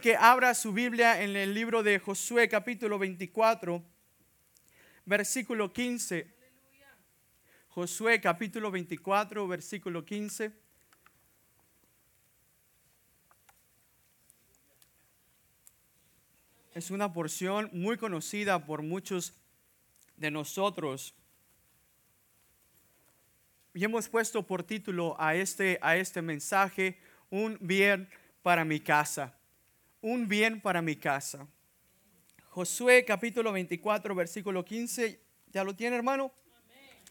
que abra su Biblia en el libro de Josué capítulo 24, versículo 15. Josué capítulo 24, versículo 15. Es una porción muy conocida por muchos de nosotros. Y hemos puesto por título a este, a este mensaje, un bien para mi casa. Un bien para mi casa. Josué capítulo 24, versículo 15. ¿Ya lo tiene, hermano?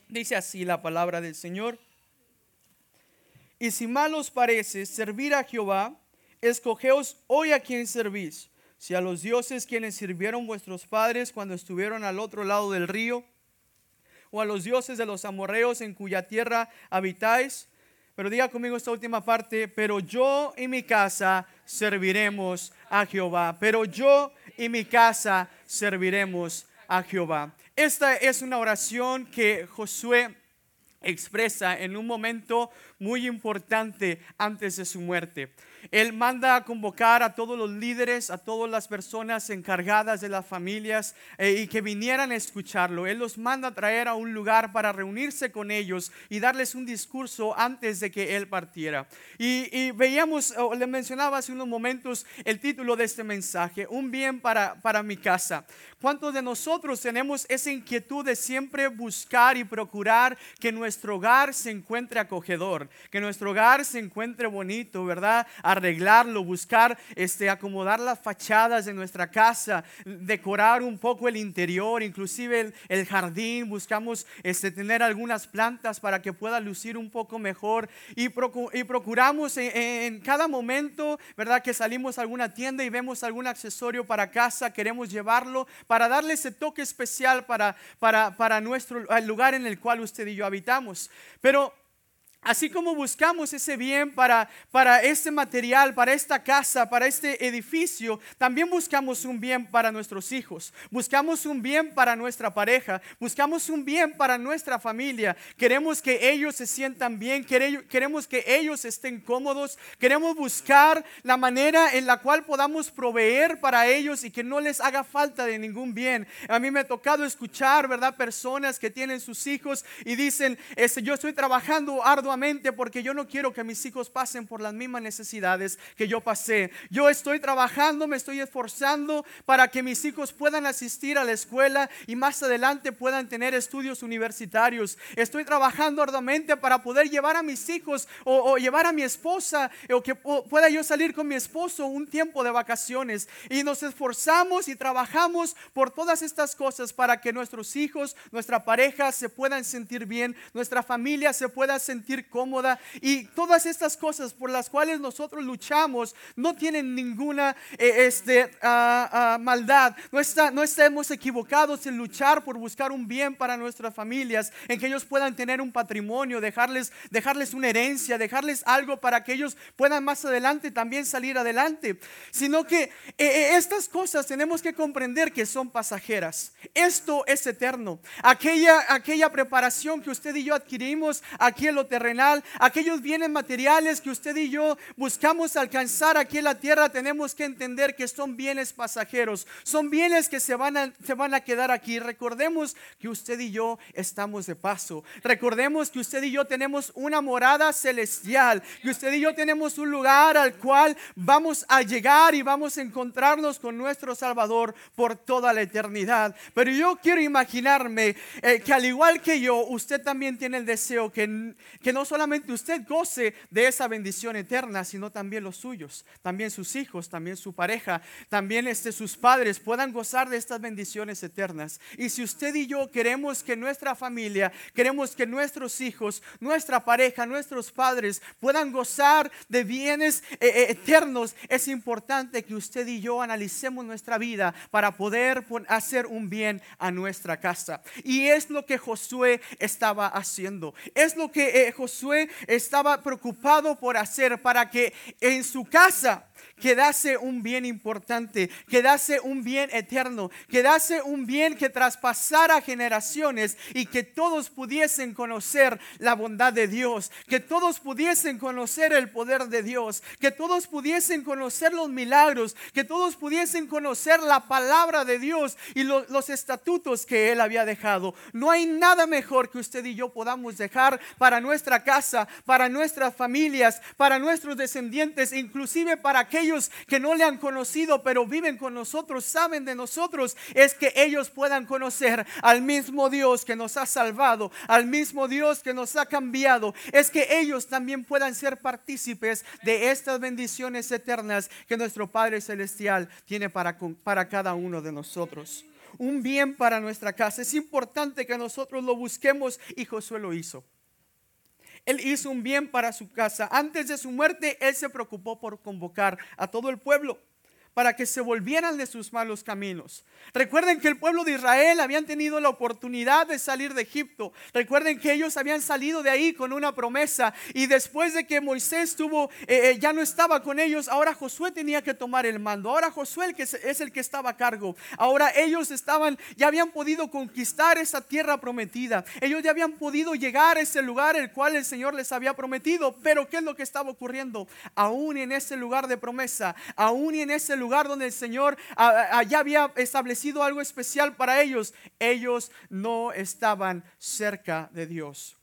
Dice así la palabra del Señor. Y si mal os parece servir a Jehová, escogeos hoy a quien servís si a los dioses quienes sirvieron vuestros padres cuando estuvieron al otro lado del río, o a los dioses de los amorreos en cuya tierra habitáis. Pero diga conmigo esta última parte, pero yo y mi casa serviremos a Jehová. Pero yo y mi casa serviremos a Jehová. Esta es una oración que Josué expresa en un momento muy importante antes de su muerte. Él manda a convocar a todos los líderes, a todas las personas encargadas de las familias eh, y que vinieran a escucharlo. Él los manda a traer a un lugar para reunirse con ellos y darles un discurso antes de que él partiera. Y, veíamos, o le mencionaba hace unos momentos el título de este mensaje, un bien para, para mi casa. ¿Cuántos de nosotros tenemos esa inquietud de siempre buscar y procurar que nuestro hogar se encuentre acogedor, que nuestro hogar se encuentre bonito, ¿verdad? Arreglarlo, buscar este, acomodar las fachadas de nuestra casa, decorar un poco el interior, inclusive el, jardín, buscamos este, tener algunas plantas para que pueda lucir un poco mejor y, y procuramos en, cada momento, ¿verdad? Que salimos a alguna tienda y vemos algún accesorio para casa, queremos llevarlo para darle ese toque especial para, para, para nuestro el lugar en el cual usted y yo habitamos. Pero Así como buscamos ese bien para, para este material, para esta casa, para este edificio, también buscamos un bien para nuestros hijos, buscamos un bien para nuestra pareja, buscamos un bien para nuestra familia. Queremos que ellos se sientan bien, queremos que ellos estén cómodos, queremos buscar la manera en la cual podamos proveer para ellos y que no les haga falta de ningún bien. A mí me ha tocado escuchar, ¿verdad? Personas que tienen sus hijos y dicen, este, yo estoy trabajando arduamente porque yo no quiero que mis hijos pasen por las mismas necesidades que yo pasé. Yo estoy trabajando, me estoy esforzando para que mis hijos puedan asistir a la escuela y más adelante puedan tener estudios universitarios. Estoy trabajando arduamente para poder llevar a mis hijos o, llevar a mi esposa o que pueda yo salir con mi esposo un tiempo de vacaciones. Y nos esforzamos y trabajamos por todas estas cosas para que nuestros hijos, nuestra pareja se puedan sentir bien, nuestra familia se pueda sentir cómoda y todas estas cosas por las cuales nosotros luchamos no tienen ninguna eh, este, ah, ah, maldad. No, está, no estamos equivocados en luchar por buscar un bien para nuestras familias, en que ellos puedan tener un patrimonio, dejarles, dejarles una herencia, dejarles algo para que ellos puedan más adelante también salir adelante. Sino que eh, eh, estas cosas tenemos que comprender que son pasajeras. Esto es eterno. Aquella, aquella preparación que usted y yo adquirimos aquí en lo terrenal aquellos bienes materiales que usted y yo buscamos alcanzar aquí en la tierra, tenemos que entender que son bienes pasajeros, son bienes que se van a, se van a quedar aquí. Recordemos que usted y yo estamos de paso. Recordemos que usted y yo tenemos una morada celestial, que usted y yo tenemos un lugar al cual vamos a llegar y vamos a encontrarnos con nuestro Salvador por toda la eternidad. Pero yo quiero imaginarme eh, que al igual que yo, usted también tiene el deseo que, que no no solamente usted goce de esa bendición eterna, sino también los suyos, también sus hijos, también su pareja, también este, sus padres puedan gozar de estas bendiciones eternas. Y si usted y yo queremos que nuestra familia, queremos que nuestros hijos, nuestra pareja, nuestros padres puedan gozar de bienes eh, eh, eternos, es importante que usted y yo analicemos nuestra vida para poder hacer un bien a nuestra casa. Y es lo que Josué estaba haciendo. Es lo que eh, Josué estaba preocupado por hacer para que en su casa quedase un bien importante, quedase un bien eterno, quedase un bien que traspasara generaciones y que todos pudiesen conocer la bondad de Dios, que todos pudiesen conocer el poder de Dios, que todos pudiesen conocer los milagros, que todos pudiesen conocer la palabra de Dios y los estatutos que Él había dejado. No hay nada mejor que usted y yo podamos dejar para nuestra casa, para nuestras familias, para nuestros descendientes, inclusive para aquellos que no le han conocido, pero viven con nosotros, saben de nosotros, es que ellos puedan conocer al mismo Dios que nos ha salvado, al mismo Dios que nos ha cambiado. Es que ellos también puedan ser partícipes de estas bendiciones eternas que nuestro Padre Celestial tiene para, para cada uno de nosotros. Un bien para nuestra casa. Es importante que nosotros lo busquemos y Josué lo hizo. Él hizo un bien para su casa. Antes de su muerte, Él se preocupó por convocar a todo el pueblo para que se volvieran de sus malos caminos. Recuerden que el pueblo de Israel habían tenido la oportunidad de salir de Egipto. Recuerden que ellos habían salido de ahí con una promesa y después de que Moisés tuvo, eh, eh, ya no estaba con ellos, ahora Josué tenía que tomar el mando. Ahora Josué es el que estaba a cargo. Ahora ellos estaban, ya habían podido conquistar esa tierra prometida. Ellos ya habían podido llegar a ese lugar el cual el Señor les había prometido. Pero ¿qué es lo que estaba ocurriendo? Aún en ese lugar de promesa, aún en ese lugar donde el Señor ya había establecido algo especial para ellos, ellos no estaban cerca de Dios.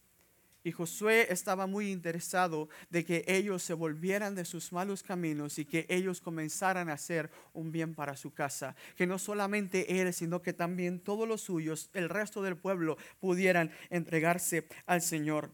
Y Josué estaba muy interesado de que ellos se volvieran de sus malos caminos y que ellos comenzaran a hacer un bien para su casa. Que no solamente él, sino que también todos los suyos, el resto del pueblo, pudieran entregarse al Señor.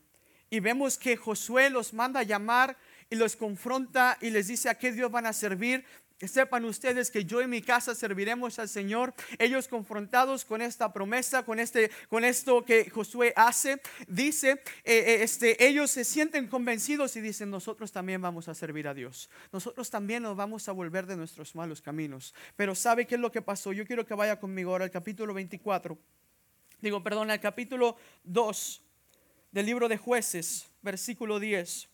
Y vemos que Josué los manda a llamar y los confronta y les dice a qué Dios van a servir. Sepan ustedes que yo y mi casa serviremos al Señor. Ellos confrontados con esta promesa, con, este, con esto que Josué hace, dice, eh, eh, este, ellos se sienten convencidos y dicen, nosotros también vamos a servir a Dios. Nosotros también nos vamos a volver de nuestros malos caminos. Pero ¿sabe qué es lo que pasó? Yo quiero que vaya conmigo ahora al capítulo 24. Digo, perdón, al capítulo 2 del libro de jueces, versículo 10.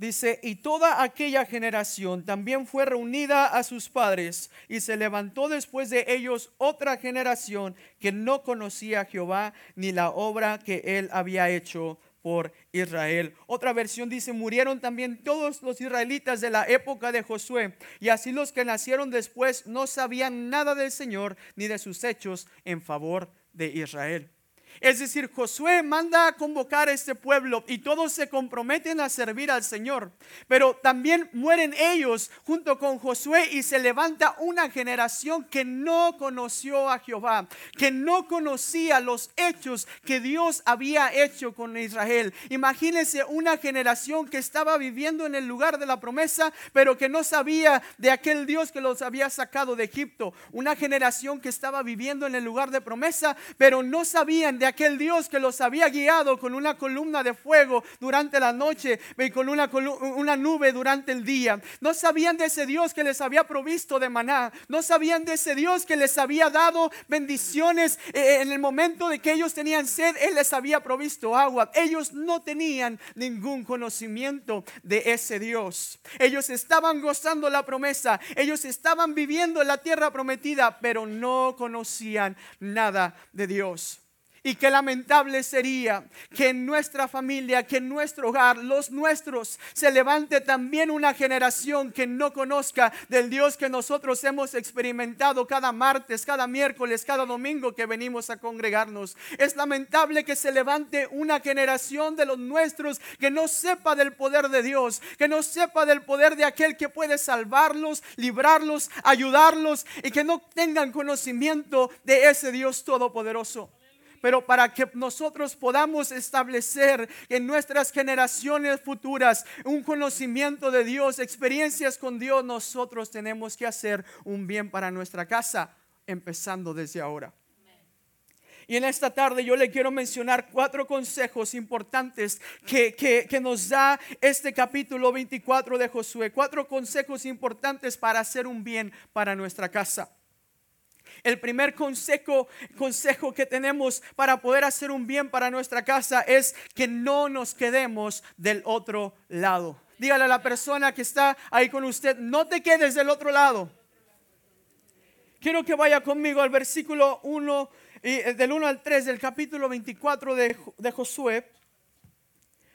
Dice, y toda aquella generación también fue reunida a sus padres, y se levantó después de ellos otra generación que no conocía a Jehová ni la obra que él había hecho por Israel. Otra versión dice, murieron también todos los israelitas de la época de Josué, y así los que nacieron después no sabían nada del Señor ni de sus hechos en favor de Israel. Es decir, Josué manda a convocar a este pueblo y todos se comprometen a servir al Señor. Pero también mueren ellos junto con Josué y se levanta una generación que no conoció a Jehová, que no conocía los hechos que Dios había hecho con Israel. Imagínense una generación que estaba viviendo en el lugar de la promesa, pero que no sabía de aquel Dios que los había sacado de Egipto. Una generación que estaba viviendo en el lugar de promesa, pero no sabían de aquel Dios que los había guiado con una columna de fuego durante la noche y con una, una nube durante el día. No sabían de ese Dios que les había provisto de maná. No sabían de ese Dios que les había dado bendiciones eh, eh, en el momento de que ellos tenían sed. Él les había provisto agua. Ellos no tenían ningún conocimiento de ese Dios. Ellos estaban gozando la promesa. Ellos estaban viviendo en la tierra prometida, pero no conocían nada de Dios. Y qué lamentable sería que en nuestra familia, que en nuestro hogar, los nuestros, se levante también una generación que no conozca del Dios que nosotros hemos experimentado cada martes, cada miércoles, cada domingo que venimos a congregarnos. Es lamentable que se levante una generación de los nuestros que no sepa del poder de Dios, que no sepa del poder de aquel que puede salvarlos, librarlos, ayudarlos y que no tengan conocimiento de ese Dios todopoderoso pero para que nosotros podamos establecer en nuestras generaciones futuras un conocimiento de Dios, experiencias con Dios, nosotros tenemos que hacer un bien para nuestra casa, empezando desde ahora. Y en esta tarde yo le quiero mencionar cuatro consejos importantes que, que, nos da este capítulo 24 de Josué. Cuatro consejos importantes para hacer un bien para nuestra casa. El primer consejo, consejo que tenemos para poder hacer un bien para nuestra casa es que no nos quedemos del otro lado. Dígale a la persona que está ahí con usted, no te quedes del otro lado. Quiero que vaya conmigo al versículo 1, eh, del 1 al 3 del capítulo 24 de, de Josué.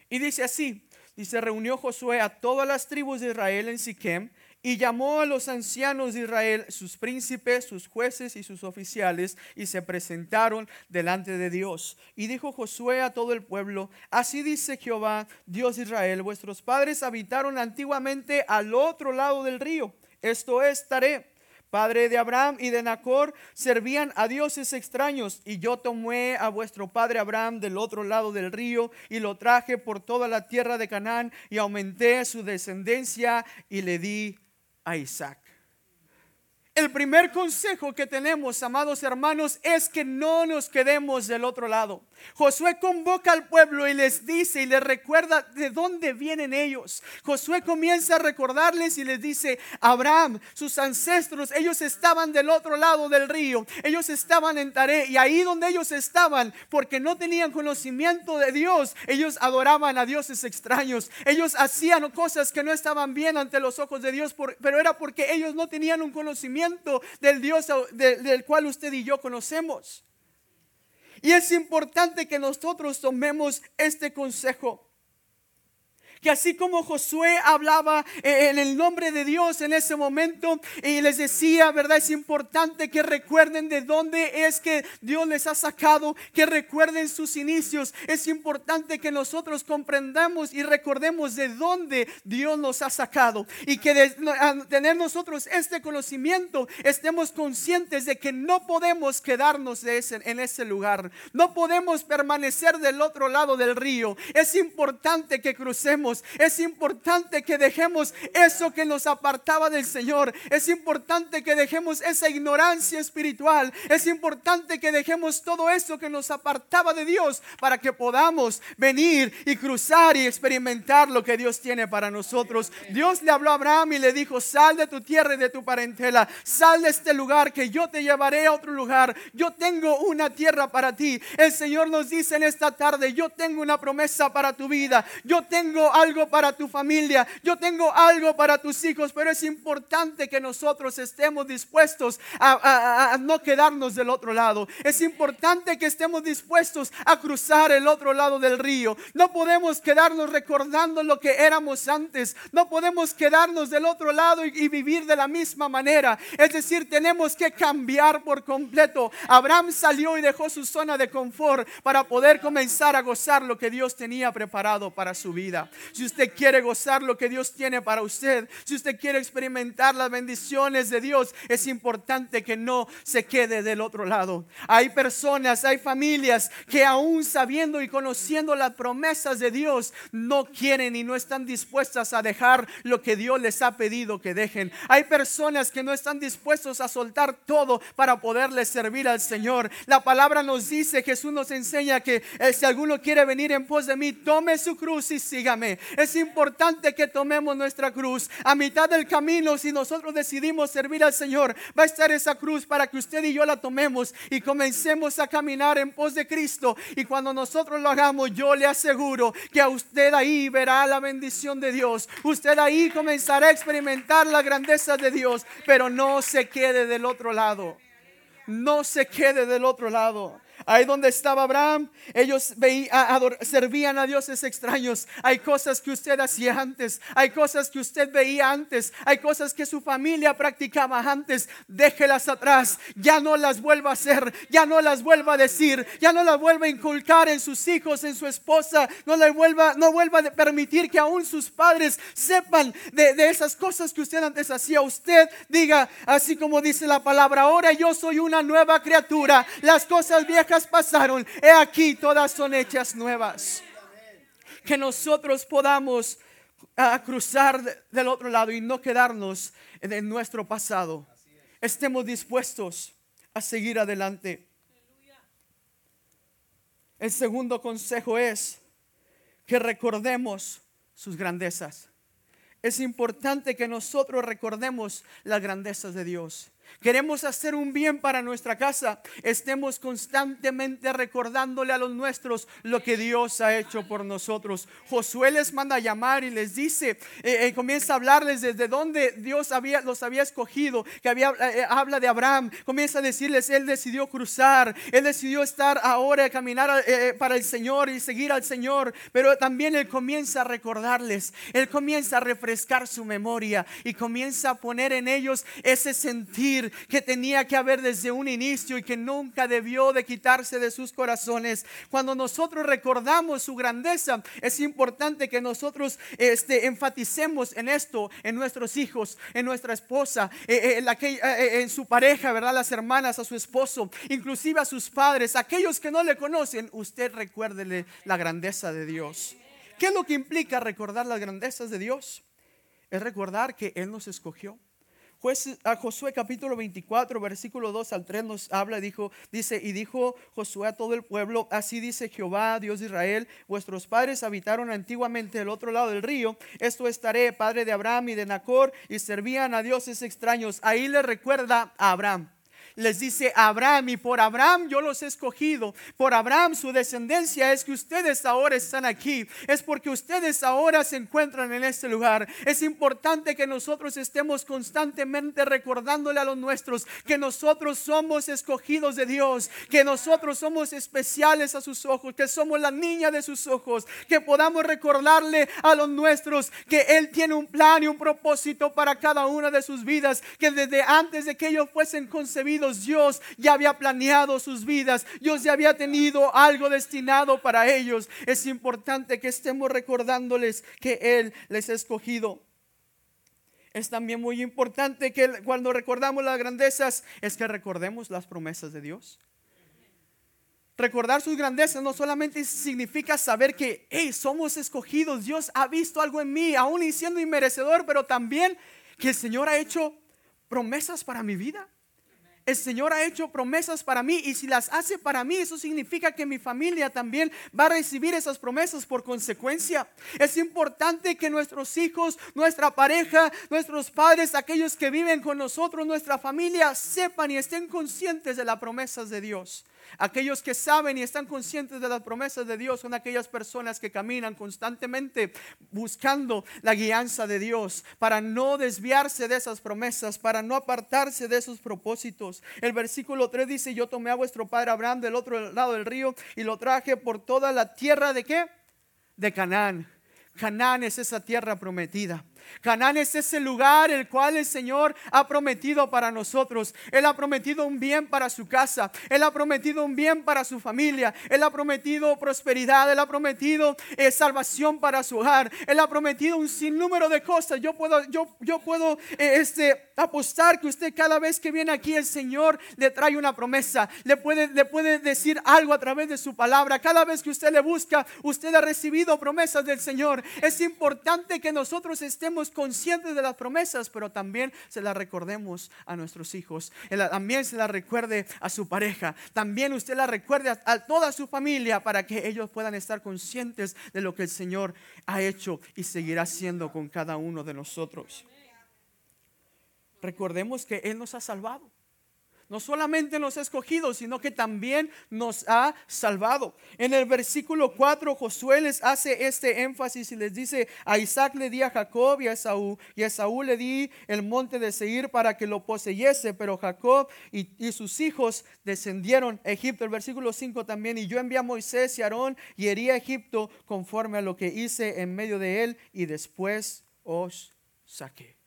Y dice así, dice, reunió Josué a todas las tribus de Israel en Siquem y llamó a los ancianos de Israel, sus príncipes, sus jueces y sus oficiales, y se presentaron delante de Dios. Y dijo Josué a todo el pueblo, así dice Jehová, Dios de Israel, vuestros padres habitaron antiguamente al otro lado del río, esto es Taré. Padre de Abraham y de Nacor, servían a dioses extraños, y yo tomé a vuestro padre Abraham del otro lado del río, y lo traje por toda la tierra de Canaán, y aumenté su descendencia, y le di a Isaac. El primer consejo que tenemos, amados hermanos, es que no nos quedemos del otro lado. Josué convoca al pueblo y les dice y les recuerda de dónde vienen ellos. Josué comienza a recordarles y les dice, Abraham, sus ancestros, ellos estaban del otro lado del río, ellos estaban en Taré y ahí donde ellos estaban, porque no tenían conocimiento de Dios, ellos adoraban a dioses extraños, ellos hacían cosas que no estaban bien ante los ojos de Dios, pero era porque ellos no tenían un conocimiento del Dios del cual usted y yo conocemos. Y es importante que nosotros tomemos este consejo que así como Josué hablaba eh, en el nombre de Dios en ese momento y les decía, ¿verdad? Es importante que recuerden de dónde es que Dios les ha sacado, que recuerden sus inicios. Es importante que nosotros comprendamos y recordemos de dónde Dios nos ha sacado y que de, tener nosotros este conocimiento estemos conscientes de que no podemos quedarnos en ese lugar. No podemos permanecer del otro lado del río. Es importante que crucemos es importante que dejemos eso que nos apartaba del Señor. Es importante que dejemos esa ignorancia espiritual. Es importante que dejemos todo eso que nos apartaba de Dios para que podamos venir y cruzar y experimentar lo que Dios tiene para nosotros. Dios le habló a Abraham y le dijo, sal de tu tierra y de tu parentela, sal de este lugar que yo te llevaré a otro lugar. Yo tengo una tierra para ti. El Señor nos dice en esta tarde, yo tengo una promesa para tu vida. Yo tengo algo para tu familia, yo tengo algo para tus hijos, pero es importante que nosotros estemos dispuestos a, no quedarnos del otro lado. Es importante que estemos dispuestos a cruzar el otro lado del río. No podemos quedarnos recordando lo que éramos antes. No podemos quedarnos del otro lado y, y vivir de la misma manera. Es decir, tenemos que cambiar por completo. Abraham salió y dejó su zona de confort para poder comenzar a gozar lo que Dios tenía preparado para su vida. Si usted quiere gozar lo que Dios tiene para usted, si usted quiere experimentar las bendiciones de Dios, es importante que no se quede del otro lado. Hay personas, hay familias que aún sabiendo y conociendo las promesas de Dios, no quieren y no están dispuestas a dejar lo que Dios les ha pedido que dejen. Hay personas que no están dispuestos a soltar todo para poderle servir al Señor. La palabra nos dice, Jesús nos enseña que eh, si alguno quiere venir en pos de mí, tome su cruz y sígame. Es importante que tomemos nuestra cruz. A mitad del camino, si nosotros decidimos servir al Señor, va a estar esa cruz para que usted y yo la tomemos y comencemos a caminar en pos de Cristo. Y cuando nosotros lo hagamos, yo le aseguro que a usted ahí verá la bendición de Dios. Usted ahí comenzará a experimentar la grandeza de Dios, pero no se quede del otro lado. No se quede del otro lado. Ahí donde estaba Abraham, ellos servían a dioses extraños. Hay cosas que usted hacía antes, hay cosas que usted veía antes, hay cosas que su familia practicaba antes. Déjelas atrás, ya no las vuelva a hacer, ya no las vuelva a decir, ya no las vuelva a inculcar en sus hijos, en su esposa. No le vuelva, no vuelva a permitir que aún sus padres sepan de, de esas cosas que usted antes hacía. Usted diga, así como dice la palabra, ahora yo soy una nueva criatura. Las cosas viejas pasaron, he aquí todas son hechas nuevas. Que nosotros podamos ah, cruzar del otro lado y no quedarnos en nuestro pasado. Estemos dispuestos a seguir adelante. El segundo consejo es que recordemos sus grandezas. Es importante que nosotros recordemos las grandezas de Dios. Queremos hacer un bien para nuestra casa, estemos constantemente recordándole a los nuestros lo que Dios ha hecho por nosotros. Josué les manda a llamar y les dice, eh, eh, comienza a hablarles desde donde Dios los había escogido, que eh, habla de Abraham, comienza a decirles, él decidió cruzar, él decidió estar ahora, caminar para el Señor y seguir al Señor, pero también él comienza a recordarles, él comienza a refrescar su memoria y comienza a poner en ellos ese que tenía que haber desde un inicio y que nunca debió de quitarse de sus corazones. Cuando nosotros recordamos su grandeza, es importante que nosotros este, enfaticemos en esto, en nuestros hijos, en nuestra esposa, eh, eh, eh, en, su pareja, ¿verdad? Las hermanas, a su esposo, inclusive a sus padres, aquellos que no le conocen, usted recuérdele la grandeza de Dios. ¿Qué es lo que implica recordar las grandezas de Dios? Es recordar que Él nos escogió a Josué capítulo 24, versículo 2 al 3 nos habla, dijo, dice, y dijo Josué a todo el pueblo, así dice Jehová, Dios de Israel, vuestros padres habitaron antiguamente del otro lado del río, esto estaré, padre de Abraham y de Nacor, y servían a dioses extraños. Ahí le recuerda a Abraham les dice Abraham, y por Abraham yo los he escogido, por Abraham su descendencia es que ustedes ahora están aquí, es porque ustedes ahora se encuentran en este lugar. Es importante que nosotros estemos constantemente recordándole a los nuestros que nosotros somos escogidos de Dios, que nosotros somos especiales a sus ojos, que somos la niña de sus ojos, que podamos recordarle a los nuestros que Él tiene un plan y un propósito para cada una de sus vidas, que desde antes de que ellos fuesen concebidos, Dios ya había planeado sus vidas, Dios ya había tenido algo destinado para ellos. Es importante que estemos recordándoles que Él les ha escogido. Es también muy importante que cuando recordamos las grandezas es que recordemos las promesas de Dios. Recordar sus grandezas no solamente significa saber que hey, somos escogidos, Dios ha visto algo en mí, aún siendo inmerecedor, pero también que el Señor ha hecho promesas para mi vida. El Señor ha hecho promesas para mí y si las hace para mí, eso significa que mi familia también va a recibir esas promesas por consecuencia. Es importante que nuestros hijos, nuestra pareja, nuestros padres, aquellos que viven con nosotros, nuestra familia, sepan y estén conscientes de las promesas de Dios. Aquellos que saben y están conscientes de las promesas de Dios son aquellas personas que caminan constantemente buscando la guianza de Dios para no desviarse de esas promesas, para no apartarse de esos propósitos. El versículo 3 dice, yo tomé a vuestro padre Abraham del otro lado del río y lo traje por toda la tierra de qué? De Canaán. Canaán es esa tierra prometida. Canaán es ese lugar el cual el Señor ha prometido para nosotros. Él ha prometido un bien para su casa. Él ha prometido un bien para su familia. Él ha prometido prosperidad. Él ha prometido eh, salvación para su hogar. Él ha prometido un sinnúmero de cosas. Yo puedo, yo, yo puedo eh, este, apostar que usted cada vez que viene aquí el Señor le trae una promesa. Le puede, le puede decir algo a través de su palabra. Cada vez que usted le busca, usted ha recibido promesas del Señor. Es importante que nosotros estemos conscientes de las promesas, pero también se las recordemos a nuestros hijos. También se las recuerde a su pareja. También usted la recuerde a, toda su familia para que ellos puedan estar conscientes de lo que el Señor ha hecho y seguirá haciendo con cada uno de nosotros. Recordemos que Él nos ha salvado. No solamente nos ha escogido, sino que también nos ha salvado. En el versículo 4, Josué les hace este énfasis y les dice, a Isaac le di a Jacob y a Esaú, y a Esaú le di el monte de Seir para que lo poseyese, pero Jacob y, sus hijos descendieron a Egipto. El versículo 5 también, y yo envié a Moisés y Aarón y herí a Egipto conforme a lo que hice en medio de él, y después os saqué.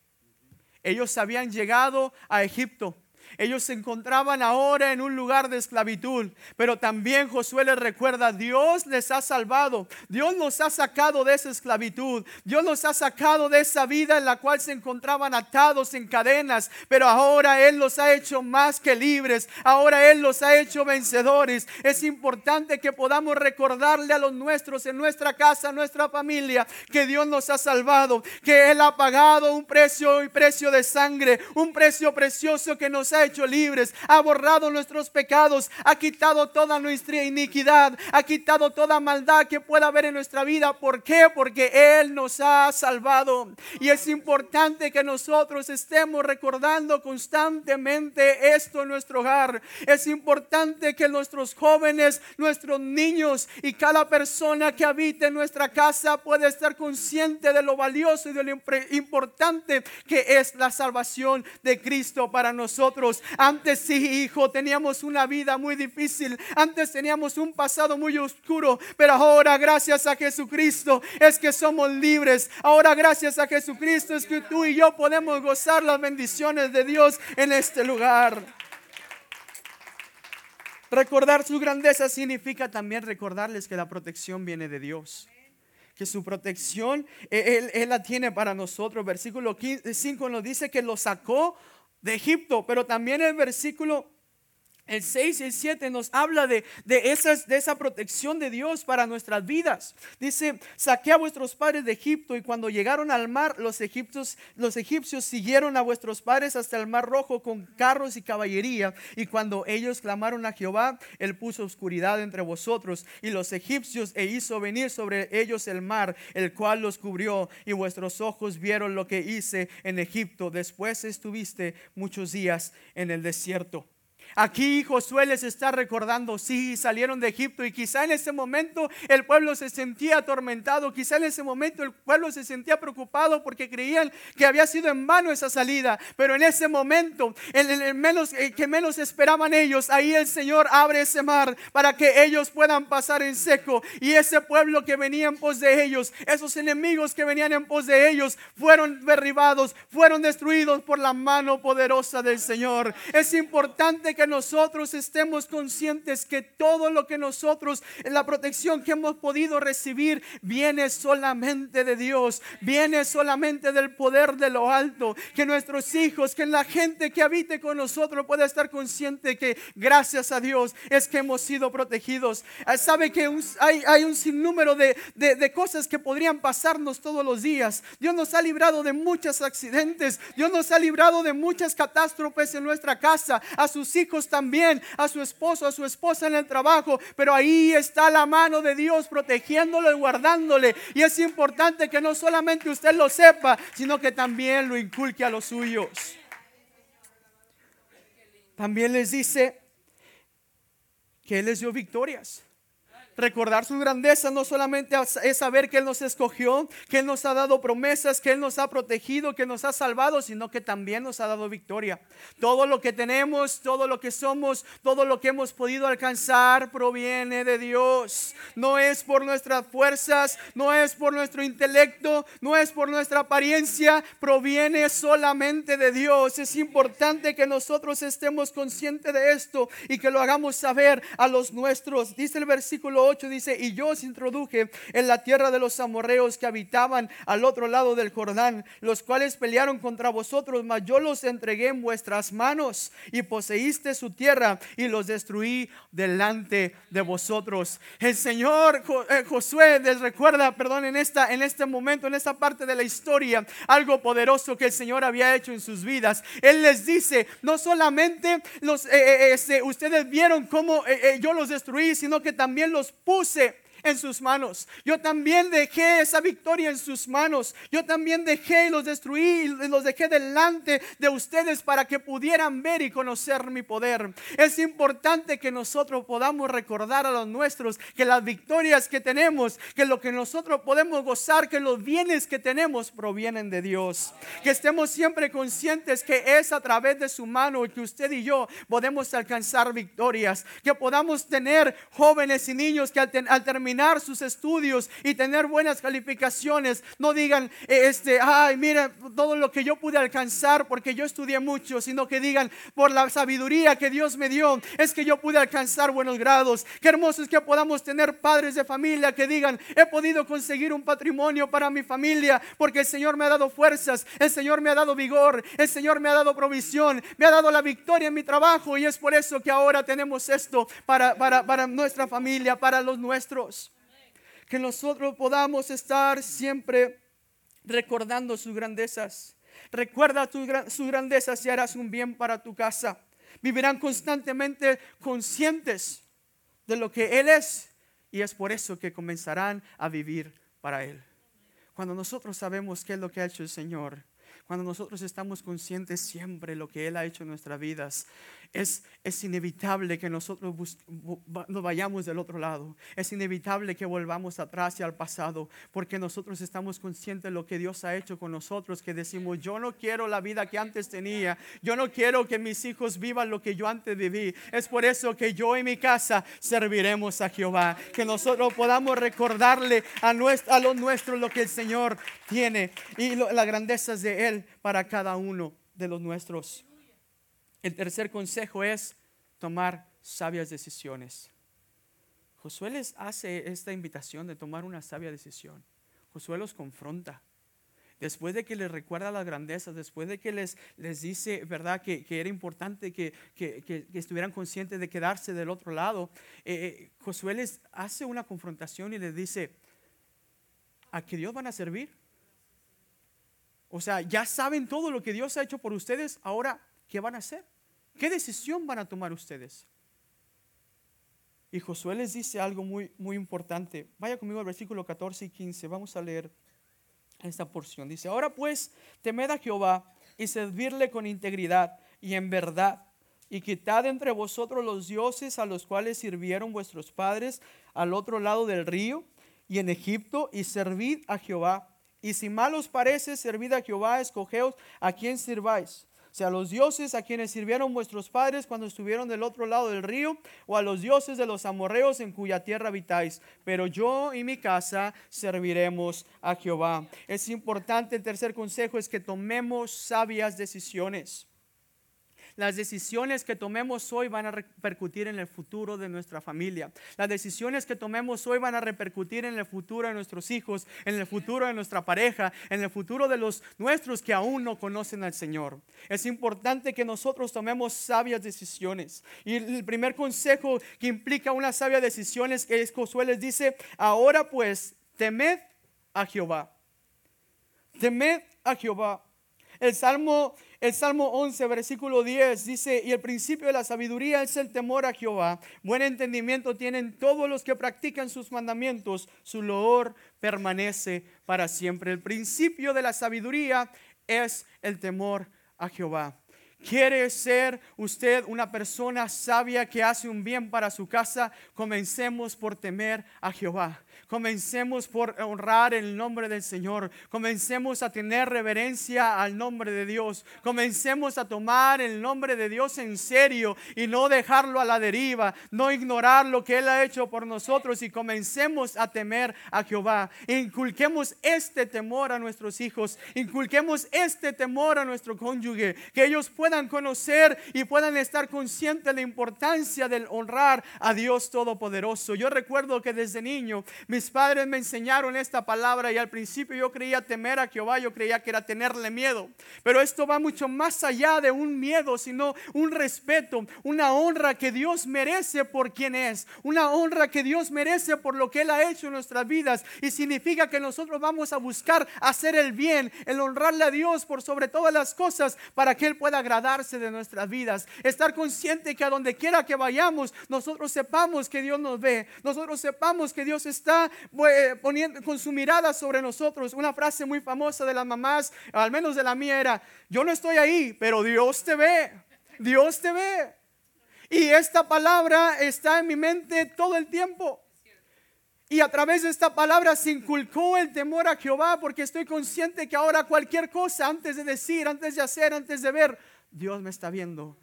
Ellos habían llegado a Egipto ellos se encontraban ahora en un lugar de esclavitud, pero también Josué les recuerda, Dios les ha salvado, Dios los ha sacado de esa esclavitud, Dios los ha sacado de esa vida en la cual se encontraban atados en cadenas, pero ahora Él los ha hecho más que libres, ahora Él los ha hecho vencedores. Es importante que podamos recordarle a los nuestros en nuestra casa, en nuestra familia, que Dios nos ha salvado, que Él ha pagado un precio y precio de sangre, un precio precioso que nos ha ha hecho libres, ha borrado nuestros pecados, ha quitado toda nuestra iniquidad, ha quitado toda maldad que pueda haber en nuestra vida. ¿Por qué? Porque Él nos ha salvado. Y es importante que nosotros estemos recordando constantemente esto en nuestro hogar. Es importante que nuestros jóvenes, nuestros niños y cada persona que habite en nuestra casa pueda estar consciente de lo valioso y de lo importante que es la salvación de Cristo para nosotros. Antes sí, hijo, teníamos una vida muy difícil. Antes teníamos un pasado muy oscuro, pero ahora gracias a Jesucristo es que somos libres. Ahora gracias a Jesucristo es que tú y yo podemos gozar las bendiciones de Dios en este lugar. Recordar su grandeza significa también recordarles que la protección viene de Dios. Que su protección Él, él la tiene para nosotros. Versículo 5 nos dice que lo sacó de Egipto, pero también el versículo el 6 y el 7 nos habla de, de, esas, de esa protección de Dios para nuestras vidas. Dice, saqué a vuestros padres de Egipto y cuando llegaron al mar, los egipcios, los egipcios siguieron a vuestros padres hasta el mar rojo con carros y caballería. Y cuando ellos clamaron a Jehová, él puso oscuridad entre vosotros y los egipcios e hizo venir sobre ellos el mar, el cual los cubrió y vuestros ojos vieron lo que hice en Egipto. Después estuviste muchos días en el desierto. Aquí Josué les está recordando, sí, salieron de Egipto y quizá en ese momento el pueblo se sentía atormentado, quizá en ese momento el pueblo se sentía preocupado porque creían que había sido en vano esa salida, pero en ese momento, en el menos, eh, que menos esperaban ellos, ahí el Señor abre ese mar para que ellos puedan pasar en seco y ese pueblo que venía en pos de ellos, esos enemigos que venían en pos de ellos, fueron derribados, fueron destruidos por la mano poderosa del Señor. Es importante que nosotros estemos conscientes que todo lo que nosotros, la protección que hemos podido recibir, viene solamente de Dios, viene solamente del poder de lo alto. Que nuestros hijos, que la gente que habite con nosotros pueda estar consciente que gracias a Dios es que hemos sido protegidos. Ah, sabe que hay, hay, un sinnúmero de, de, de cosas que podrían pasarnos todos los días. Dios nos ha librado de muchos accidentes. Dios nos ha librado de muchas catástrofes en nuestra casa. A sus hijos también, a su esposo, a su esposa en el trabajo, pero ahí está la mano de Dios protegiéndolo y guardándole. Y es importante que no solamente usted lo sepa, sino que también lo inculque a los suyos. También les dice que Él les dio victorias. Recordar su grandeza no solamente es saber que Él nos escogió, que Él nos ha dado promesas, que Él nos ha protegido, que nos ha salvado, sino que también nos ha dado victoria. Todo lo que tenemos, todo lo que somos, todo lo que hemos podido alcanzar proviene de Dios. No es por nuestras fuerzas, no es por nuestro intelecto, no es por nuestra apariencia, proviene solamente de Dios. Es importante que nosotros estemos conscientes de esto y que lo hagamos saber a los nuestros. Dice el versículo dice, y yo os introduje en la tierra de los amorreos que habitaban al otro lado del Jordán, los cuales pelearon contra vosotros, mas yo los entregué en vuestras manos y poseíste su tierra y los destruí delante de vosotros. El Señor eh, Josué les recuerda, perdón, en, esta, en este momento, en esta parte de la historia, algo poderoso que el Señor había hecho en sus vidas. Él les dice, no solamente los, eh, eh, este, ustedes vieron cómo yo los destruí, sino que también los puse en sus manos. Yo también dejé esa victoria en sus manos. Yo también dejé y los destruí y los dejé delante de ustedes para que pudieran ver y conocer mi poder. Es importante que nosotros podamos recordar a los nuestros que las victorias que tenemos, que lo que nosotros podemos gozar, que los bienes que tenemos provienen de Dios. Que estemos siempre conscientes que es a través de su mano que usted y yo podemos alcanzar victorias. Que podamos tener jóvenes y niños que al, al terminar sus estudios y tener buenas calificaciones, no digan, eh, este, ay, mira todo lo que yo pude alcanzar porque yo estudié mucho, sino que digan, por la sabiduría que Dios me dio, es que yo pude alcanzar buenos grados. Qué hermoso es que podamos tener padres de familia que digan, he podido conseguir un patrimonio para mi familia porque el Señor me ha dado fuerzas, el Señor me ha dado vigor, el Señor me ha dado provisión, me ha dado la victoria en mi trabajo y es por eso que ahora tenemos esto para, para, para nuestra familia, para los nuestros que nosotros podamos estar siempre recordando sus grandezas. Recuerda sus grandezas y harás un bien para tu casa. Vivirán constantemente conscientes de lo que Él es. Y es por eso que comenzarán a vivir para Él. Cuando nosotros sabemos qué es lo que ha hecho el Señor, cuando nosotros estamos conscientes siempre de lo que Él ha hecho en nuestras vidas, es, es inevitable que nosotros nos vayamos del otro lado. Es inevitable que volvamos atrás y al pasado, porque nosotros estamos conscientes de lo que Dios ha hecho con nosotros, que decimos, yo no quiero la vida que antes tenía, yo no quiero que mis hijos vivan lo que yo antes viví. Es por eso que yo y mi casa serviremos a Jehová, que nosotros podamos recordarle a, nuestro, los nuestros lo que el Señor tiene y las grandezas de Él para cada uno de los nuestros. El tercer consejo es tomar sabias decisiones. Josué les hace esta invitación de tomar una sabia decisión. Josué los confronta. Después de que les recuerda las grandezas, después de que les, les dice, ¿verdad?, que, era importante que, estuvieran conscientes de quedarse del otro lado, eh, eh, Josué les hace una confrontación y les dice, ¿a qué Dios van a servir? O sea, ya saben todo lo que Dios ha hecho por ustedes, ahora ¿qué van a hacer? ¿Qué decisión van a tomar ustedes? Y Josué les dice algo muy, muy importante. Vaya conmigo al versículo 14 y 15. Vamos a leer esta porción. Dice, ahora pues temed a Jehová y servirle con integridad y en verdad. Y quitad entre vosotros los dioses a los cuales sirvieron vuestros padres al otro lado del río y en Egipto y servid a Jehová. Y si mal os parece, servid a Jehová, escogeos a quien sirváis sea a los dioses a quienes sirvieron vuestros padres cuando estuvieron del otro lado del río, o a los dioses de los amorreos en cuya tierra habitáis. Pero yo y mi casa serviremos a Jehová. Es importante, el tercer consejo es que tomemos sabias decisiones. Las decisiones que tomemos hoy van a repercutir en el futuro de nuestra familia. Las decisiones que tomemos hoy van a repercutir en el futuro de nuestros hijos, en el futuro de nuestra pareja, en el futuro de los nuestros que aún no conocen al Señor. Es importante que nosotros tomemos sabias decisiones. Y el primer consejo que implica una sabia decisión es que Josué les dice, ahora pues, temed a Jehová. Temed a Jehová. El Salmo el Salmo 11, versículo 10 dice, y el principio de la sabiduría es el temor a Jehová. Buen entendimiento tienen todos los que practican sus mandamientos. Su loor permanece para siempre. El principio de la sabiduría es el temor a Jehová. ¿Quiere ser usted una persona sabia que hace un bien para su casa? Comencemos por temer a Jehová. Comencemos por honrar el nombre del Señor. Comencemos a tener reverencia al nombre de Dios. Comencemos a tomar el nombre de Dios en serio y no dejarlo a la deriva, no ignorar lo que Él ha hecho por nosotros y comencemos a temer a Jehová. Inculquemos este temor a nuestros hijos, inculquemos este temor a nuestro cónyuge, que ellos puedan conocer y puedan estar conscientes de la importancia del honrar a Dios Todopoderoso. Yo recuerdo que desde niño mis padres me enseñaron esta palabra y al principio yo creía temer a Jehová, yo creía que era tenerle miedo. Pero esto va mucho más allá de un miedo, sino un respeto, una honra que Dios merece por quien es, una honra que Dios merece por lo que Él ha hecho en nuestras vidas. Y significa que nosotros vamos a buscar hacer el bien, el honrarle a Dios por sobre todas las cosas para que Él pueda agradarse de nuestras vidas. Estar consciente que a donde quiera que vayamos, nosotros sepamos que Dios nos ve, nosotros sepamos que Dios está poniendo con su mirada sobre nosotros. Una frase muy famosa de las mamás, al menos de la mía, era, yo no estoy ahí, pero Dios te ve, Dios te ve. Y esta palabra está en mi mente todo el tiempo. Y a través de esta palabra se inculcó el temor a Jehová porque estoy consciente que ahora cualquier cosa, antes de decir, antes de hacer, antes de ver, Dios me está viendo.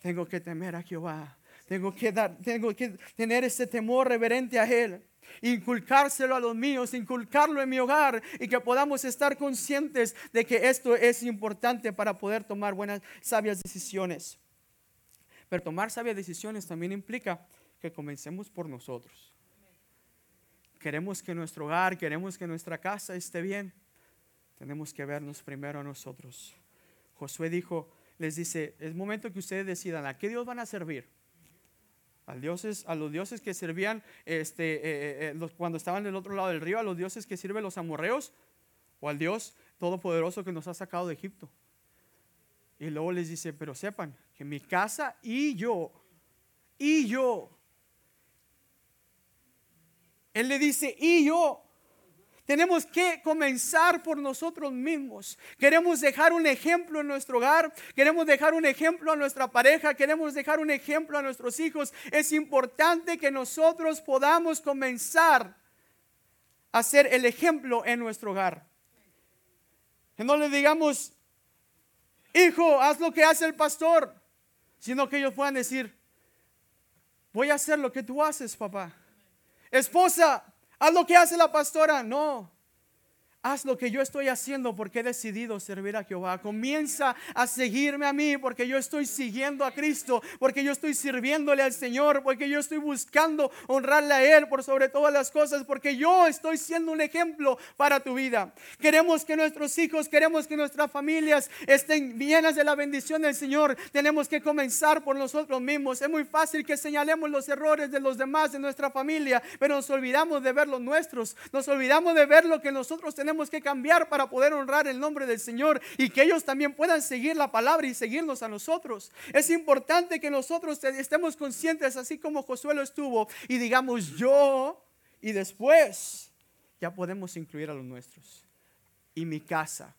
Tengo que temer a Jehová. Tengo que, dar, tengo que tener ese temor reverente a Él inculcárselo a los míos, inculcarlo en mi hogar y que podamos estar conscientes de que esto es importante para poder tomar buenas, sabias decisiones. Pero tomar sabias decisiones también implica que comencemos por nosotros. Queremos que nuestro hogar, queremos que nuestra casa esté bien. Tenemos que vernos primero a nosotros. Josué dijo, les dice, es momento que ustedes decidan a qué Dios van a servir a, dioses, los dioses que servían este, eh, eh, eh, cuando estaban del otro lado del río, a los dioses que sirven los amorreos, o al Dios todopoderoso que nos ha sacado de Egipto. Y luego les dice, pero sepan que mi casa y yo, y yo. Él le dice, y yo. Tenemos que comenzar por nosotros mismos. Queremos dejar un ejemplo en nuestro hogar, queremos dejar un ejemplo a nuestra pareja, queremos dejar un ejemplo a nuestros hijos. Es importante que nosotros podamos comenzar a ser el ejemplo en nuestro hogar. Que no le digamos, hijo, haz lo que hace el pastor, sino que ellos puedan decir, voy a hacer lo que tú haces, papá. Esposa, haz lo que hace la pastora. No, Haz lo que yo estoy haciendo porque he decidido servir a Jehová. Comienza a seguirme a mí porque yo estoy siguiendo a Cristo, porque yo estoy sirviéndole al Señor, porque yo estoy buscando honrarle a Él por sobre todas las cosas, porque yo estoy siendo un ejemplo para tu vida. Queremos que nuestros hijos, queremos que nuestras familias estén llenas de la bendición del Señor. Tenemos que comenzar por nosotros mismos. Es muy fácil que señalemos los errores de los demás de nuestra familia, pero nos olvidamos de ver los nuestros. Nos olvidamos de ver lo que nosotros tenemos tenemos que cambiar para poder honrar el nombre del Señor y que ellos también puedan seguir la palabra y seguirnos a nosotros. Es importante que nosotros estemos conscientes, así como Josué lo estuvo, y digamos yo, y después ya podemos incluir a los nuestros. Y mi casa.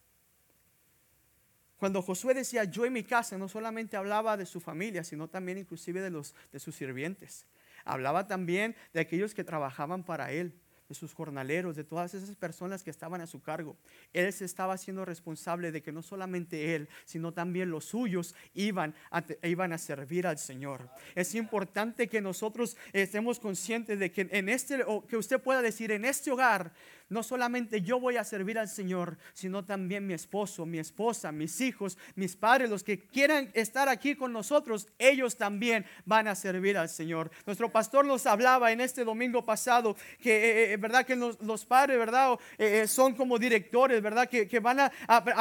Cuando Josué decía yo y mi casa, no solamente hablaba de su familia, sino también inclusive de, los, de sus sirvientes. Hablaba también de aquellos que trabajaban para él de sus jornaleros, de todas esas personas que estaban a su cargo. Él se estaba siendo responsable de que no solamente él, sino también los suyos iban a, iban a servir al Señor. Es importante que nosotros estemos conscientes de que en este, o que usted pueda decir, en este hogar no solamente yo voy a servir al Señor, sino también mi esposo, mi esposa, mis hijos, mis padres, los que quieran estar aquí con nosotros, ellos también van a servir al Señor. Nuestro pastor nos hablaba en este domingo pasado que, eh, eh, ¿verdad? Que los, padres, ¿verdad? Eh, son como directores, ¿verdad? Que, van, a,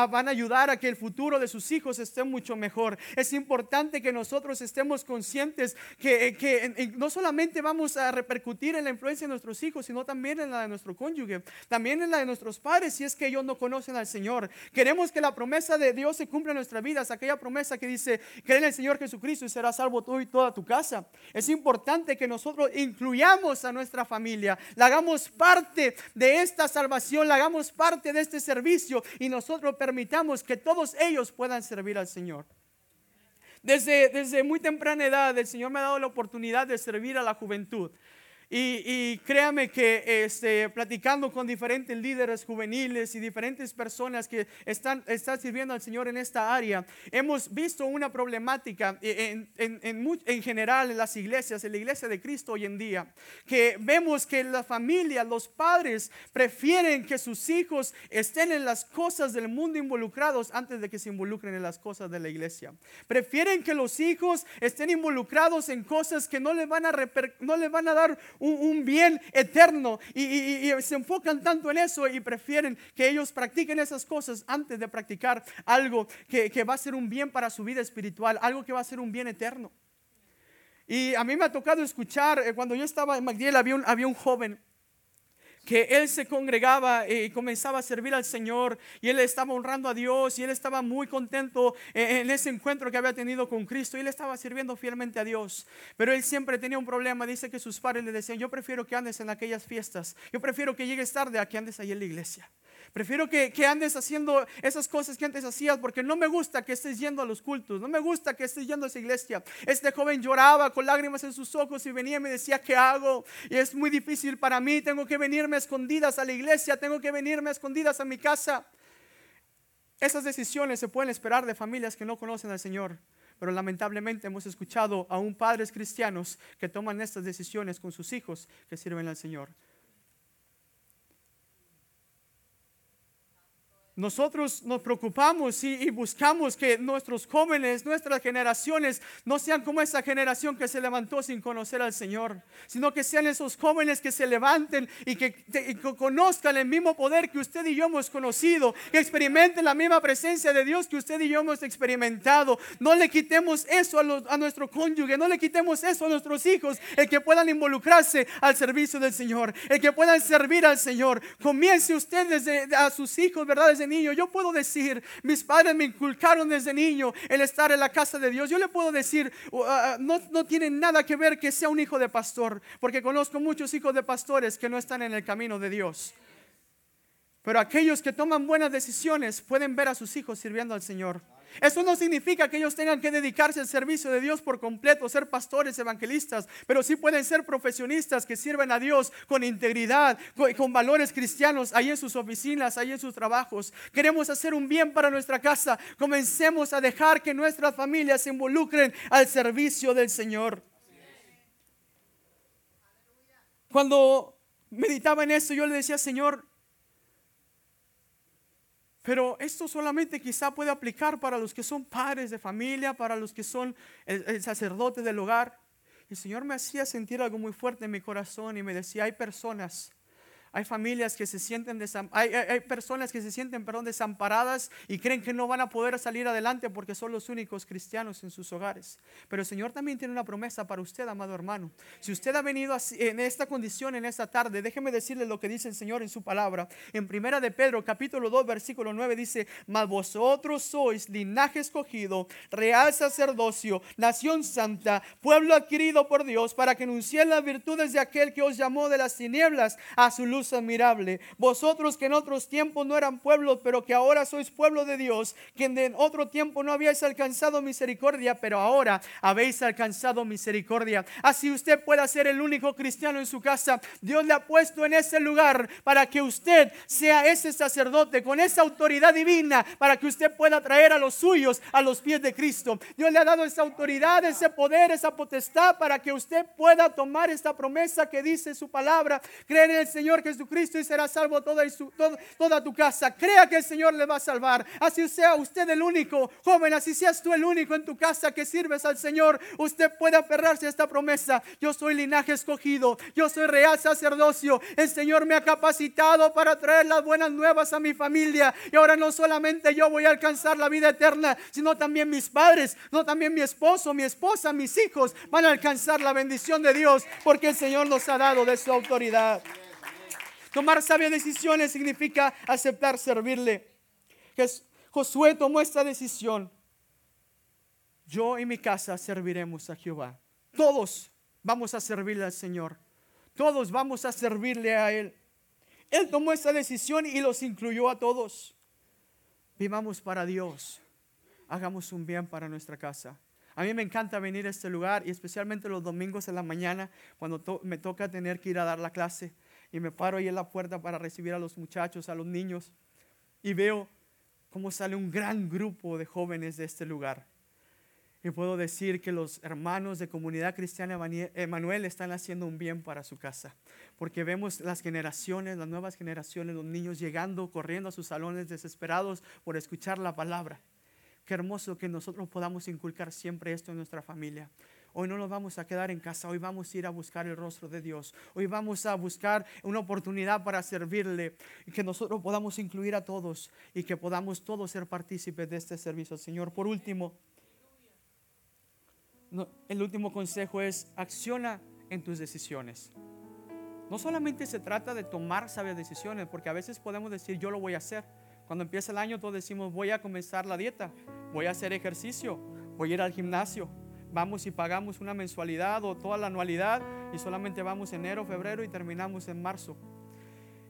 van a ayudar a que el futuro de sus hijos esté mucho mejor. Es importante que nosotros estemos conscientes que, que no solamente vamos a repercutir en la influencia de nuestros hijos, sino también en la de nuestro cónyuge también en la de nuestros padres, si es que ellos no conocen al Señor. Queremos que la promesa de Dios se cumpla en nuestras vidas, aquella promesa que dice, cree en el Señor Jesucristo y serás salvo tú y toda tu casa. Es importante que nosotros incluyamos a nuestra familia, la hagamos parte de esta salvación, la hagamos parte de este servicio y nosotros permitamos que todos ellos puedan servir al Señor. Desde, desde muy temprana edad el Señor me ha dado la oportunidad de servir a la juventud. Y, créame que este, platicando con diferentes líderes juveniles y diferentes personas que están, están sirviendo al Señor en esta área, hemos visto una problemática en, en, en, general en las iglesias, en la iglesia de Cristo hoy en día, que vemos que la familia, los padres prefieren que sus hijos estén en las cosas del mundo involucrados antes de que se involucren en las cosas de la iglesia. Prefieren que los hijos estén involucrados en cosas que no les van a, no les van a dar un, bien eterno y, se enfocan tanto en eso y prefieren que ellos practiquen esas cosas antes de practicar algo que, va a ser un bien para su vida espiritual, algo que va a ser un bien eterno. Y a mí me ha tocado escuchar, eh, cuando yo estaba en McDill había un, había un joven que él se congregaba y comenzaba a servir al Señor y él estaba honrando a Dios y él estaba muy contento en ese encuentro que había tenido con Cristo y él estaba sirviendo fielmente a Dios. Pero él siempre tenía un problema, dice que sus padres le decían, yo prefiero que andes en aquellas fiestas, yo prefiero que llegues tarde a que andes ahí en la iglesia. Prefiero que, andes haciendo esas cosas que antes hacías porque no me gusta que estés yendo a los cultos, no me gusta que estés yendo a esa iglesia. Este joven lloraba con lágrimas en sus ojos y venía y me decía, ¿qué hago? Y es muy difícil para mí, tengo que venirme a escondidas a la iglesia, tengo que venirme a escondidas a mi casa. Esas decisiones se pueden esperar de familias que no conocen al Señor. Pero lamentablemente hemos escuchado a un padres cristianos que toman estas decisiones con sus hijos que sirven al Señor. Nosotros nos preocupamos y, buscamos que nuestros jóvenes, nuestras generaciones, no sean como esa generación que se levantó sin conocer al Señor, sino que sean esos jóvenes que se levanten y que, conozcan el mismo poder que usted y yo hemos conocido, que experimenten la misma presencia de Dios que usted y yo hemos experimentado. No le quitemos eso a, a nuestro cónyuge, no le quitemos eso a nuestros hijos, el que puedan involucrarse al servicio del Señor, el que puedan servir al Señor. Comience usted desde a sus hijos, ¿verdad? Niño, yo puedo decir, mis padres me inculcaron desde niño el estar en la casa de Dios. Yo le puedo decir, uh, uh, no, no tiene nada que ver que sea un hijo de pastor, porque conozco muchos hijos de pastores que no están en el camino de Dios. Pero aquellos que toman buenas decisiones pueden ver a sus hijos sirviendo al Señor. Eso no significa que ellos tengan que dedicarse al servicio de Dios por completo, ser pastores, evangelistas, pero sí pueden ser profesionistas que sirven a Dios con integridad, con, valores cristianos, ahí en sus oficinas, ahí en sus trabajos. Queremos hacer un bien para nuestra casa. Comencemos a dejar que nuestras familias se involucren al servicio del Señor. Cuando meditaba en eso, yo le decía, Señor, pero esto solamente quizá puede aplicar para los que son padres de familia, para los que son el, sacerdote del hogar. El Señor me hacía sentir algo muy fuerte en mi corazón y me decía, hay personas hay familias que se sienten hay, hay, personas que se sienten, perdón, desamparadas y creen que no van a poder salir adelante porque son los únicos cristianos en sus hogares. Pero el Señor también tiene una promesa para usted, amado hermano. Si usted ha venido en esta condición en esta tarde, déjeme decirle lo que dice el Señor en su palabra. En Primera de Pedro, capítulo 2, versículo 9 dice, "Mas vosotros sois linaje escogido, real sacerdocio, nación santa, pueblo adquirido por Dios, para que anuncien las virtudes de aquel que os llamó de las tinieblas a su luz admirable. Vosotros que en otros tiempos no eran pueblo, pero que ahora sois pueblo de Dios, que en otro tiempo no habíais alcanzado misericordia, pero ahora habéis alcanzado misericordia. Así usted pueda ser el único cristiano en su casa. Dios le ha puesto en ese lugar para que usted sea ese sacerdote con esa autoridad divina, para que usted pueda traer a los suyos a los pies de Cristo. Dios le ha dado esa autoridad, ese poder, esa potestad para que usted pueda tomar esta promesa que dice su palabra, creer en el Señor que Jesucristo y será salvo toda, tu casa. Crea que el Señor le va a salvar. Así sea usted el único, joven, así seas tú el único en tu casa que sirves al Señor. Usted puede aferrarse a esta promesa. Yo soy linaje escogido, yo soy real sacerdocio. El Señor me ha capacitado para traer las buenas nuevas a mi familia. Y ahora no solamente yo voy a alcanzar la vida eterna, sino también mis padres, no también mi esposo, mi esposa, mis hijos van a alcanzar la bendición de Dios porque el Señor nos ha dado de su autoridad. Tomar sabias decisiones significa aceptar servirle. Josué tomó esta decisión. Yo y mi casa serviremos a Jehová. Todos vamos a servirle al Señor. Todos vamos a servirle a Él. Él tomó esa decisión y los incluyó a todos. Vivamos para Dios. Hagamos un bien para nuestra casa. A mí me encanta venir a este lugar y especialmente los domingos en la mañana cuando me toca tener que ir a dar la clase y me paro ahí en la puerta para recibir a los muchachos, a los niños, y veo cómo sale un gran grupo de jóvenes de este lugar. Y puedo decir que los hermanos de Comunidad Cristiana Emanuel están haciendo un bien para su casa, porque vemos las generaciones, las nuevas generaciones, los niños llegando, corriendo a sus salones desesperados por escuchar la palabra. Qué hermoso que nosotros podamos inculcar siempre esto en nuestra familia. Hoy no nos vamos a quedar en casa, hoy vamos a ir a buscar el rostro de Dios. Hoy vamos a buscar una oportunidad para servirle y que nosotros podamos incluir a todos y que podamos todos ser partícipes de este servicio, Señor. Por último, el último consejo es acciona en tus decisiones. No solamente se trata de tomar sabias decisiones, porque a veces podemos decir yo lo voy a hacer. Cuando empieza el año todos decimos voy a comenzar la dieta, voy a hacer ejercicio, voy a ir al gimnasio, vamos y pagamos una mensualidad o toda la anualidad y solamente vamos enero, febrero y terminamos en marzo.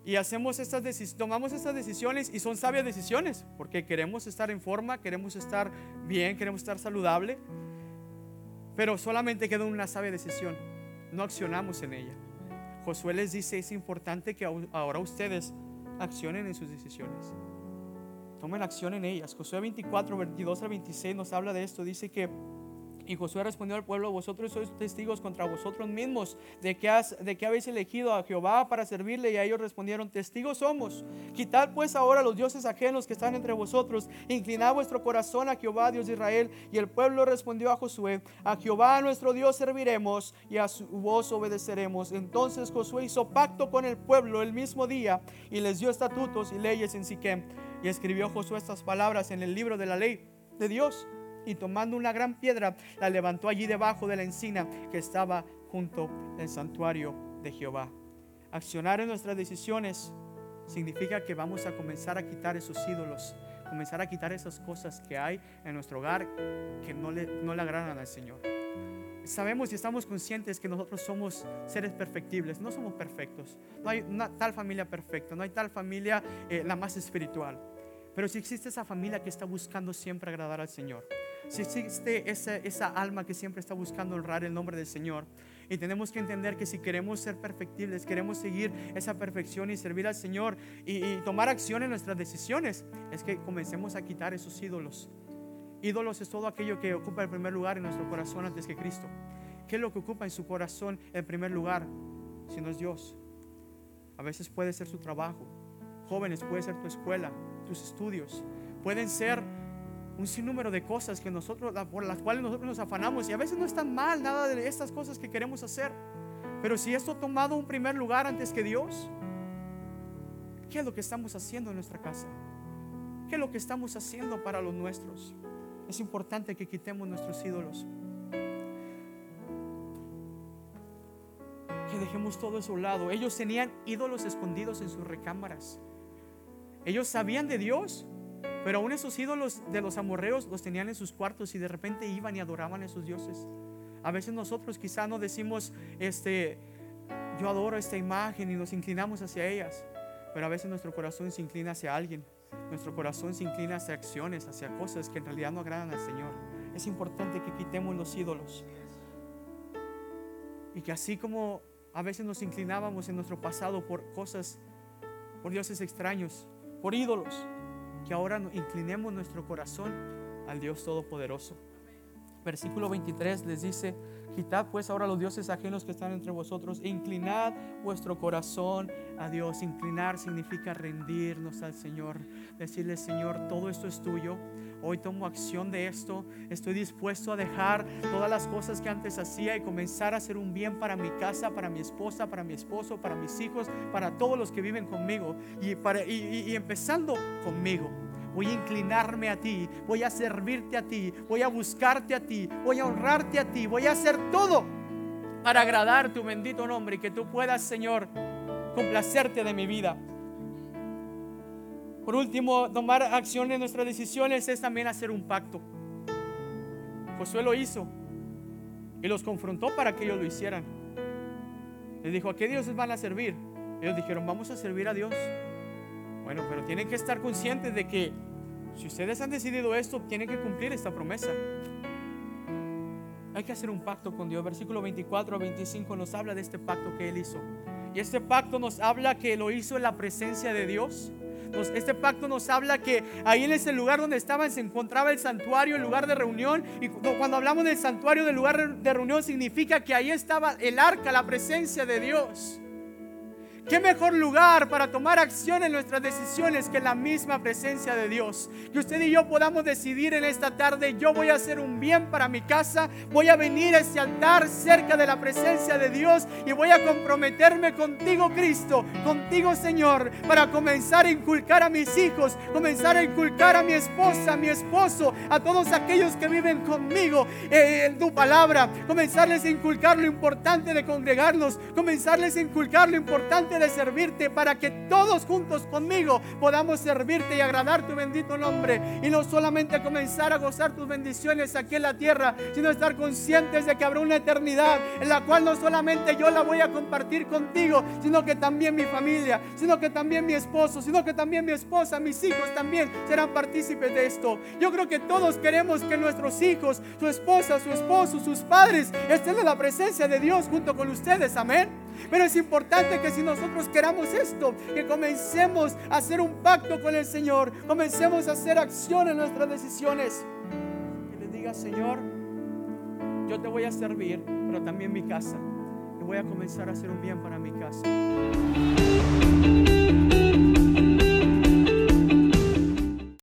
Y hacemos estas tomamos estas decisiones y son sabias decisiones porque queremos estar en forma, queremos estar bien, queremos estar saludable, pero solamente queda una sabia decisión, no accionamos en ella. Josué les dice, es importante que ahora ustedes accionen en sus decisiones. Tomen acción en ellas. Josué 24, 22 al 26 nos habla de esto. Dice que y Josué respondió al pueblo, vosotros sois testigos contra vosotros mismos de que, has, de que habéis elegido a Jehová para servirle. Y ellos respondieron, testigos somos. Quitad pues ahora los dioses ajenos que están entre vosotros. Inclinad vuestro corazón a Jehová, Dios de Israel. Y el pueblo respondió a Josué, a Jehová nuestro Dios serviremos y a su voz obedeceremos. Entonces Josué hizo pacto con el pueblo el mismo día y les dio estatutos y leyes en Siquem. Y escribió Josué estas palabras en el libro de la ley de Dios y tomando una gran piedra la levantó allí debajo de la encina que estaba junto al santuario de Jehová. Accionar en nuestras decisiones significa que vamos a comenzar a quitar esos ídolos, comenzar a quitar esas cosas que hay en nuestro hogar que no le, no le agradan al Señor. Sabemos y estamos conscientes que nosotros somos seres perfectibles, no somos perfectos. No hay una tal familia perfecta, no hay tal familia eh, la más espiritual. Pero si existe esa familia que está buscando siempre agradar al Señor, si existe esa, alma que siempre está buscando honrar el nombre del Señor, y tenemos que entender que si queremos ser perfectibles, queremos seguir esa perfección y servir al Señor y, tomar acción en nuestras decisiones, es que comencemos a quitar esos ídolos. Ídolos es todo aquello que ocupa el primer lugar en nuestro corazón antes que Cristo. ¿Qué es lo que ocupa en su corazón el primer lugar? Si no es Dios. A veces puede ser su trabajo. Jóvenes, puede ser tu escuela, tus estudios. Pueden ser un sinnúmero de cosas que nosotros, por las cuales nosotros nos afanamos. Y a veces no están mal nada de estas cosas que queremos hacer. Pero si esto ha tomado un primer lugar antes que Dios, ¿qué es lo que estamos haciendo en nuestra casa? ¿Qué es lo que estamos haciendo para los nuestros? Es importante que quitemos nuestros ídolos. Que dejemos todo eso a un lado. Ellos tenían ídolos escondidos en sus recámaras. Ellos sabían de Dios, pero aún esos ídolos de los amorreos los tenían en sus cuartos y de repente iban y adoraban a esos dioses. A veces nosotros quizá no decimos, este, yo adoro esta imagen y nos inclinamos hacia ellas, pero a veces nuestro corazón se inclina hacia alguien. Nuestro corazón se inclina hacia acciones, hacia cosas que en realidad no agradan al Señor. Es importante que quitemos los ídolos. Y que así como a veces nos inclinábamos en nuestro pasado por cosas, por dioses extraños, por ídolos, que ahora inclinemos nuestro corazón al Dios Todopoderoso. Versículo 23 les dice, quitad pues ahora los dioses ajenos que están entre vosotros inclinad vuestro corazón a Dios. Inclinar significa rendirnos al Señor, decirle, Señor, todo esto es tuyo. Hoy tomo acción de esto. Estoy dispuesto a dejar todas las cosas que antes hacía y comenzar a hacer un bien para mi casa, para mi esposa, para mi esposo, para mis hijos, para todos los que viven conmigo y, para, y, empezando conmigo. Voy a inclinarme a ti, voy a servirte a ti, voy a buscarte a ti, voy a honrarte a ti, voy a hacer todo para agradar tu bendito nombre y que tú puedas, Señor, complacerte de mi vida. Por último, tomar acción en nuestras decisiones es también hacer un pacto. Josué lo hizo y los confrontó para que ellos lo hicieran. Les dijo, ¿a qué dioses van a servir? Ellos dijeron, vamos a servir a Dios. Bueno, pero tienen que estar conscientes de que si ustedes han decidido esto, tienen que cumplir esta promesa. Hay que hacer un pacto con Dios. Versículo 24 a 25 nos habla de este pacto que Él hizo. Y este pacto nos habla que lo hizo en la presencia de Dios este pacto nos habla que ahí en ese lugar donde estaban se encontraba el santuario, el lugar de reunión. Y cuando hablamos del santuario, del lugar de reunión, significa que ahí estaba el arca, la presencia de Dios. ¿Qué mejor lugar para tomar acción en nuestras decisiones que la misma presencia de Dios? Que usted y yo podamos decidir en esta tarde, yo voy a hacer un bien para mi casa, voy a venir a este altar cerca de la presencia de Dios y voy a comprometerme contigo Cristo, contigo Señor, para comenzar a inculcar a mis hijos, comenzar a inculcar a mi esposa, a mi esposo, a todos aquellos que viven conmigo eh, en tu palabra, comenzarles a inculcar lo importante de congregarnos, comenzarles a inculcar lo importante de servirte para que todos juntos conmigo podamos servirte y agradar tu bendito nombre. Y no solamente comenzar a gozar tus bendiciones aquí en la tierra, sino estar conscientes de que habrá una eternidad en la cual no solamente yo la voy a compartir contigo, sino que también mi familia, sino que también mi esposo, sino que también mi esposa, mis hijos también serán partícipes de esto. Yo creo que todos queremos que nuestros hijos, su esposa, su esposo, sus padres estén en la presencia de Dios junto con ustedes. Amén. Pero es importante que si nosotros queramos esto, que comencemos a hacer un pacto con el Señor, comencemos a hacer acción en nuestras decisiones. Que le diga, Señor, yo te voy a servir, pero también mi casa. Y voy a comenzar a hacer un bien para mi casa.